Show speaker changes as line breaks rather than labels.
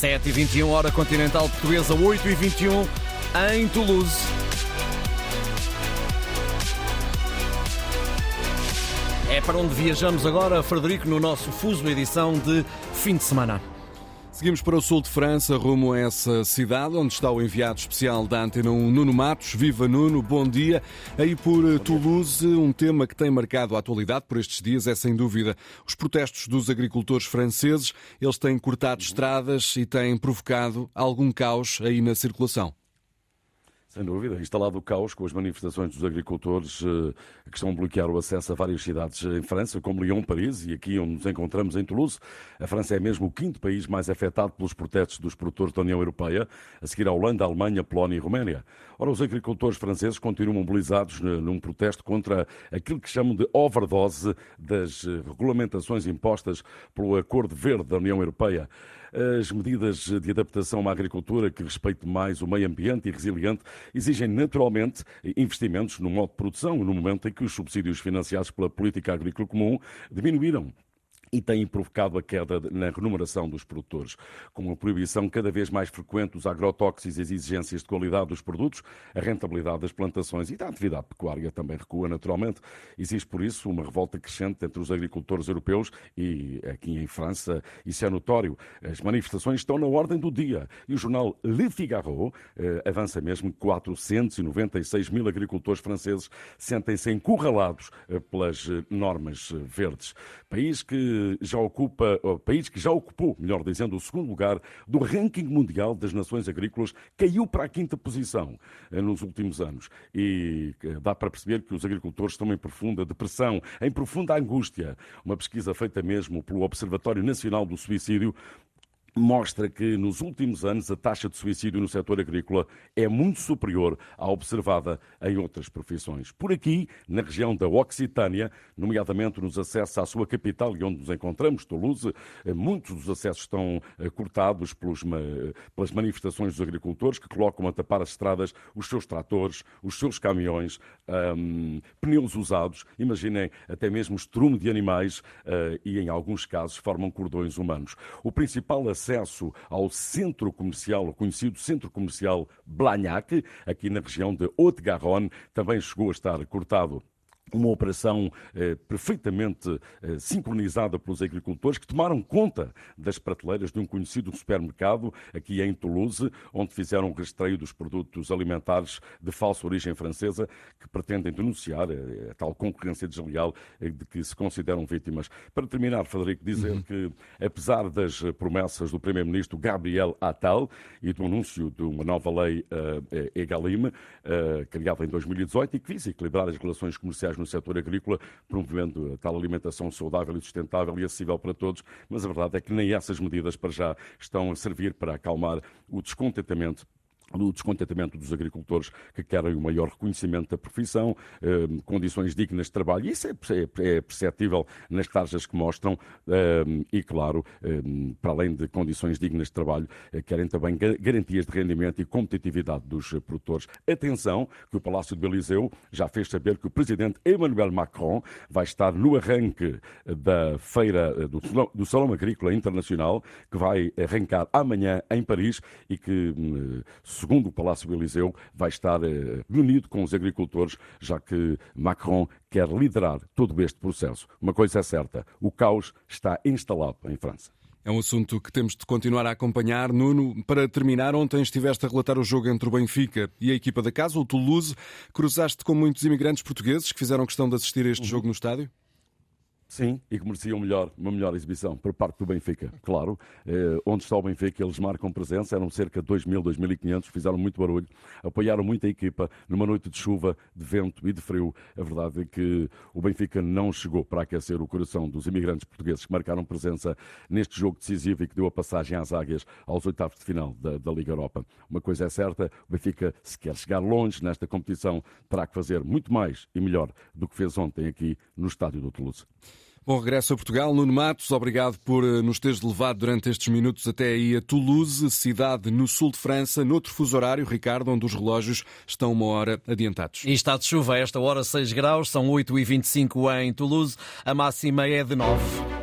7h21, hora continental portuguesa, 8h21 em Toulouse. É para onde viajamos agora, Frederico, no nosso fuso edição de fim de semana.
Seguimos para o sul de França, rumo a essa cidade, onde está o enviado especial da Antena 1, Nuno Matos. Viva Nuno, bom dia. Aí por Toulouse, um tema que tem marcado a atualidade por estes dias é sem dúvida os protestos dos agricultores franceses. Eles têm cortado estradas e têm provocado algum caos aí na circulação.
Sem dúvida, instalado o caos com as manifestações dos agricultores eh, que estão a bloquear o acesso a várias cidades em França, como Lyon, Paris e aqui onde nos encontramos em Toulouse. A França é mesmo o quinto país mais afetado pelos protestos dos produtores da União Europeia, a seguir a Holanda, a Alemanha, a Polónia e Roménia. Ora, os agricultores franceses continuam mobilizados num protesto contra aquilo que chamam de overdose das eh, regulamentações impostas pelo Acordo Verde da União Europeia as medidas de adaptação à agricultura que respeite mais o meio ambiente e resiliente exigem naturalmente investimentos no modo de produção, no momento em que os subsídios financiados pela política agrícola comum diminuíram e têm provocado a queda na remuneração dos produtores. Com a proibição cada vez mais frequente dos agrotóxicos e as exigências de qualidade dos produtos, a rentabilidade das plantações e da atividade pecuária também recua naturalmente. Existe, por isso, uma revolta crescente entre os agricultores europeus e aqui em França isso é notório. As manifestações estão na ordem do dia e o jornal Le Figaro eh, avança mesmo que 496 mil agricultores franceses sentem-se encurralados eh, pelas eh, normas verdes. País que já ocupa, o país que já ocupou, melhor dizendo, o segundo lugar do ranking mundial das nações agrícolas, caiu para a quinta posição eh, nos últimos anos. E eh, dá para perceber que os agricultores estão em profunda depressão, em profunda angústia. Uma pesquisa feita mesmo pelo Observatório Nacional do Suicídio mostra que nos últimos anos a taxa de suicídio no setor agrícola é muito superior à observada em outras profissões. Por aqui, na região da Occitânia, nomeadamente nos acessos à sua capital e onde nos encontramos, Toulouse, eh, muitos dos acessos estão eh, cortados pelos, pelas manifestações dos agricultores que colocam a tapar as estradas os seus tratores, os seus caminhões, pneus usados, imaginem até mesmo estrume de animais e, em alguns casos, formam cordões humanos. O principal acesso ao centro comercial, o conhecido centro comercial Blagnac, aqui na região de Haute-Garonne, também chegou a estar cortado uma operação eh, perfeitamente eh, sincronizada pelos agricultores que tomaram conta das prateleiras de um conhecido supermercado aqui em Toulouse, onde fizeram o rastreio dos produtos alimentares de falsa origem francesa que pretendem denunciar eh, a tal concorrência desleal eh, de que se consideram vítimas. Para terminar, Frederico, dizer uhum. que, apesar das promessas do Primeiro-Ministro Gabriel Attal e do anúncio de uma nova lei uh, EGalim, criada em 2018 e que visa equilibrar as relações comerciais no setor agrícola, promovendo tal alimentação saudável e sustentável e acessível para todos, mas a verdade é que nem essas medidas para já estão a servir para acalmar o descontentamento do descontentamento dos agricultores que querem o maior reconhecimento da profissão, eh, condições dignas de trabalho. Isso é, é, é perceptível nas tarjas que mostram eh, e, claro, eh, para além de condições dignas de trabalho, eh, querem também garantias de rendimento e competitividade dos produtores. Atenção que o Palácio de Beliseu já fez saber que o presidente Emmanuel Macron vai estar no arranque da feira eh, do, do Salão Agrícola Internacional, que vai arrancar amanhã em Paris e que hum, segundo o Palácio Eliseu, vai estar eh, reunido com os agricultores, já que Macron quer liderar todo este processo. Uma coisa é certa: o caos está instalado em França.
É um assunto que temos de continuar a acompanhar. Nuno, para terminar, ontem estiveste a relatar o jogo entre o Benfica e a equipa da casa, o Toulouse. Cruzaste com muitos imigrantes portugueses que fizeram questão de assistir a este uhum. jogo no estádio?
Sim, e que mereciam melhor, uma melhor exibição por parte do Benfica, claro. Eh, onde está o Benfica, eles marcam presença, eram cerca de 2.000, 2.500, fizeram muito barulho, apoiaram muito a equipa numa noite de chuva, de vento e de frio. A verdade é que o Benfica não chegou para aquecer o coração dos imigrantes portugueses que marcaram presença neste jogo decisivo e que deu a passagem às águias aos oitavos de final da, da Liga Europa. Uma coisa é certa, o Benfica, se quer chegar longe nesta competição, terá que fazer muito mais e melhor do que fez ontem aqui no estádio do Toulouse.
Bom regresso a Portugal. Nuno Matos, obrigado por eh, nos teres levado durante estes minutos até aí a Toulouse, cidade no sul de França, noutro fuso horário, Ricardo, onde os relógios estão uma hora adiantados.
E está de chuva a esta hora, 6 graus, são 8h25 em Toulouse, a máxima é de 9.